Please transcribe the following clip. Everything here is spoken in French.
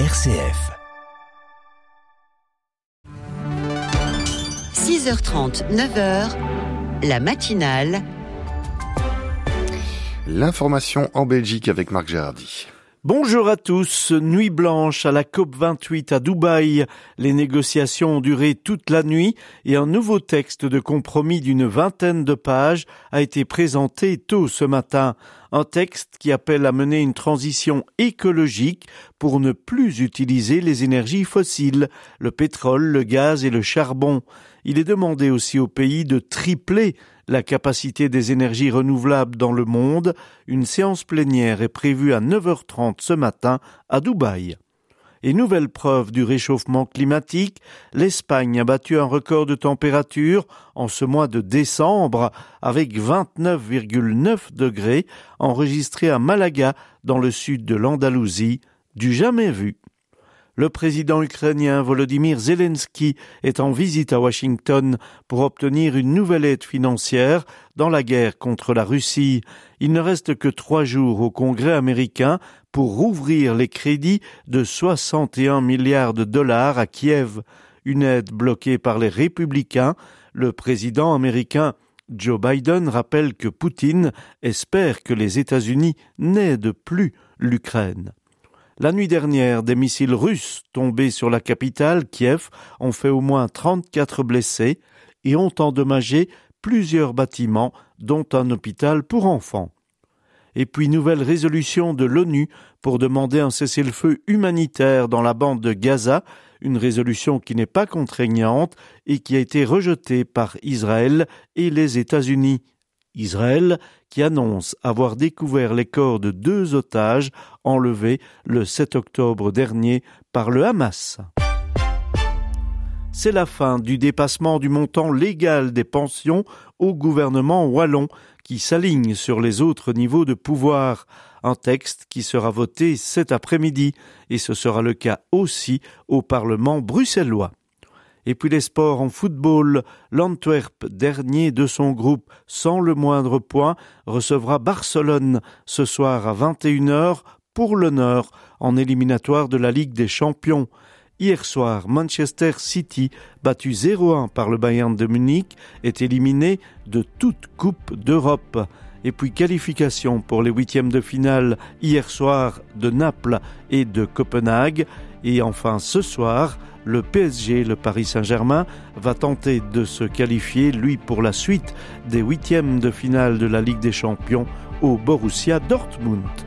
RCF. 6h30, 9h, la matinale. L'information en Belgique avec Marc Gérardi. Bonjour à tous. Nuit blanche à la COP28 à Dubaï. Les négociations ont duré toute la nuit et un nouveau texte de compromis d'une vingtaine de pages a été présenté tôt ce matin. Un texte qui appelle à mener une transition écologique pour ne plus utiliser les énergies fossiles, le pétrole, le gaz et le charbon. Il est demandé aussi aux pays de tripler la capacité des énergies renouvelables dans le monde. Une séance plénière est prévue à 9h30 ce matin à Dubaï. Et nouvelle preuve du réchauffement climatique, l'Espagne a battu un record de température en ce mois de décembre avec 29,9 degrés enregistrés à Malaga dans le sud de l'Andalousie, du jamais vu. Le président ukrainien Volodymyr Zelensky est en visite à Washington pour obtenir une nouvelle aide financière dans la guerre contre la Russie. Il ne reste que trois jours au Congrès américain pour rouvrir les crédits de 61 milliards de dollars à Kiev, une aide bloquée par les républicains. Le président américain Joe Biden rappelle que Poutine espère que les États-Unis n'aident plus l'Ukraine. La nuit dernière, des missiles russes tombés sur la capitale, Kiev, ont fait au moins 34 blessés et ont endommagé plusieurs bâtiments, dont un hôpital pour enfants. Et puis nouvelle résolution de l'ONU pour demander un cessez-le-feu humanitaire dans la bande de Gaza, une résolution qui n'est pas contraignante et qui a été rejetée par Israël et les États-Unis. Israël qui annonce avoir découvert les corps de deux otages enlevés le 7 octobre dernier par le Hamas. C'est la fin du dépassement du montant légal des pensions au gouvernement wallon qui s'aligne sur les autres niveaux de pouvoir. Un texte qui sera voté cet après-midi et ce sera le cas aussi au Parlement bruxellois. Et puis les sports en football, l'Antwerp, dernier de son groupe sans le moindre point, recevra Barcelone ce soir à 21h pour l'honneur en éliminatoire de la Ligue des Champions. Hier soir, Manchester City, battu 0-1 par le Bayern de Munich, est éliminé de toute Coupe d'Europe. Et puis qualification pour les huitièmes de finale hier soir de Naples et de Copenhague. Et enfin ce soir, le PSG, le Paris Saint-Germain, va tenter de se qualifier, lui, pour la suite des huitièmes de finale de la Ligue des Champions au Borussia Dortmund.